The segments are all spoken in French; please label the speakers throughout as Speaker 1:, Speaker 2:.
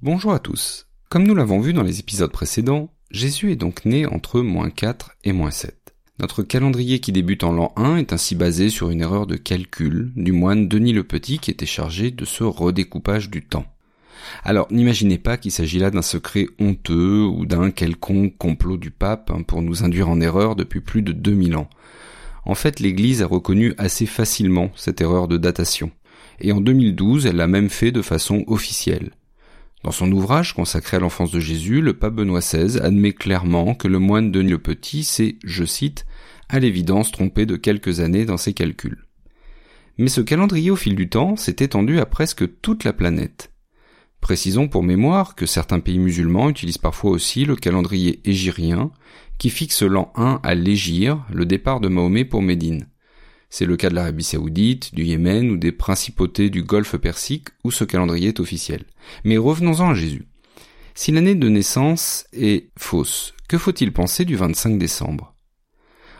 Speaker 1: Bonjour à tous. Comme nous l'avons vu dans les épisodes précédents, Jésus est donc né entre moins 4 et moins 7. Notre calendrier qui débute en l'an 1 est ainsi basé sur une erreur de calcul du moine Denis le Petit qui était chargé de ce redécoupage du temps. Alors n'imaginez pas qu'il s'agit là d'un secret honteux ou d'un quelconque complot du pape hein, pour nous induire en erreur depuis plus de 2000 ans. En fait, l'Église a reconnu assez facilement cette erreur de datation. Et en 2012, elle l'a même fait de façon officielle. Dans son ouvrage consacré à l'enfance de Jésus, le pape Benoît XVI admet clairement que le moine Denis le Petit s'est, je cite, à l'évidence trompé de quelques années dans ses calculs. Mais ce calendrier au fil du temps s'est étendu à presque toute la planète. Précisons pour mémoire que certains pays musulmans utilisent parfois aussi le calendrier égyrien, qui fixe l'an 1 à l'Égir, le départ de Mahomet pour Médine. C'est le cas de l'Arabie saoudite, du Yémen ou des principautés du Golfe Persique où ce calendrier est officiel. Mais revenons-en à Jésus. Si l'année de naissance est fausse, que faut-il penser du 25 décembre?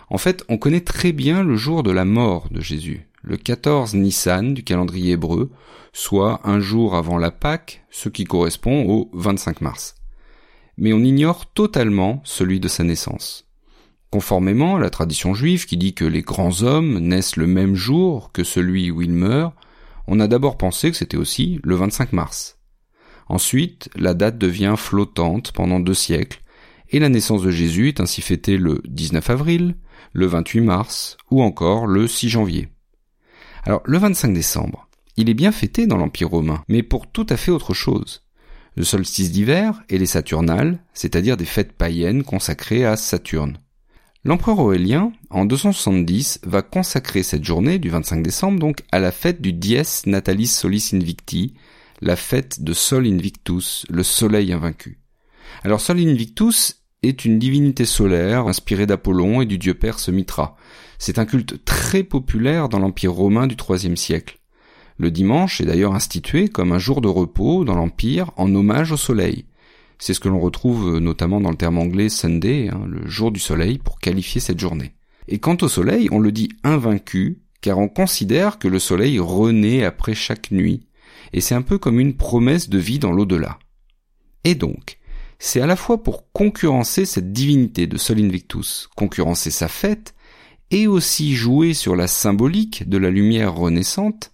Speaker 1: En fait, on connaît très bien le jour de la mort de Jésus, le 14 Nissan du calendrier hébreu, soit un jour avant la Pâque, ce qui correspond au 25 mars. Mais on ignore totalement celui de sa naissance. Conformément à la tradition juive qui dit que les grands hommes naissent le même jour que celui où ils meurent, on a d'abord pensé que c'était aussi le 25 mars. Ensuite, la date devient flottante pendant deux siècles, et la naissance de Jésus est ainsi fêtée le 19 avril, le 28 mars ou encore le 6 janvier. Alors le 25 décembre, il est bien fêté dans l'Empire romain, mais pour tout à fait autre chose. Le solstice d'hiver et les Saturnales, c'est-à-dire des fêtes païennes consacrées à Saturne. L'empereur Aurélien, en 270, va consacrer cette journée du 25 décembre donc à la fête du Dies Natalis Solis Invicti, la fête de Sol Invictus, le soleil invaincu. Alors Sol Invictus est une divinité solaire inspirée d'Apollon et du dieu perse Mitra. C'est un culte très populaire dans l'Empire romain du IIIe siècle. Le dimanche est d'ailleurs institué comme un jour de repos dans l'Empire en hommage au soleil. C'est ce que l'on retrouve euh, notamment dans le terme anglais Sunday, hein, le jour du soleil, pour qualifier cette journée. Et quant au soleil, on le dit invaincu, car on considère que le soleil renaît après chaque nuit, et c'est un peu comme une promesse de vie dans l'au-delà. Et donc, c'est à la fois pour concurrencer cette divinité de Sol Invictus, concurrencer sa fête, et aussi jouer sur la symbolique de la lumière renaissante,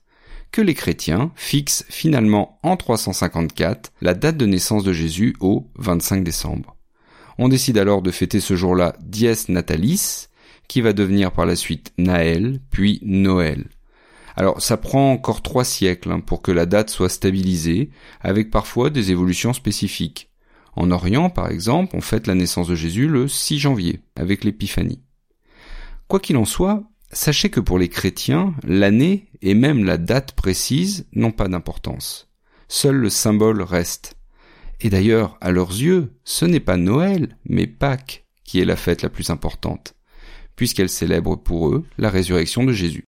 Speaker 1: que les chrétiens fixent finalement en 354 la date de naissance de Jésus au 25 décembre. On décide alors de fêter ce jour-là Dies Natalis, qui va devenir par la suite Naël, puis Noël. Alors ça prend encore trois siècles hein, pour que la date soit stabilisée, avec parfois des évolutions spécifiques. En Orient, par exemple, on fête la naissance de Jésus le 6 janvier, avec l'Épiphanie. Quoi qu'il en soit, Sachez que pour les chrétiens, l'année et même la date précise n'ont pas d'importance. Seul le symbole reste. Et d'ailleurs, à leurs yeux, ce n'est pas Noël, mais Pâques qui est la fête la plus importante, puisqu'elle célèbre pour eux la résurrection de Jésus.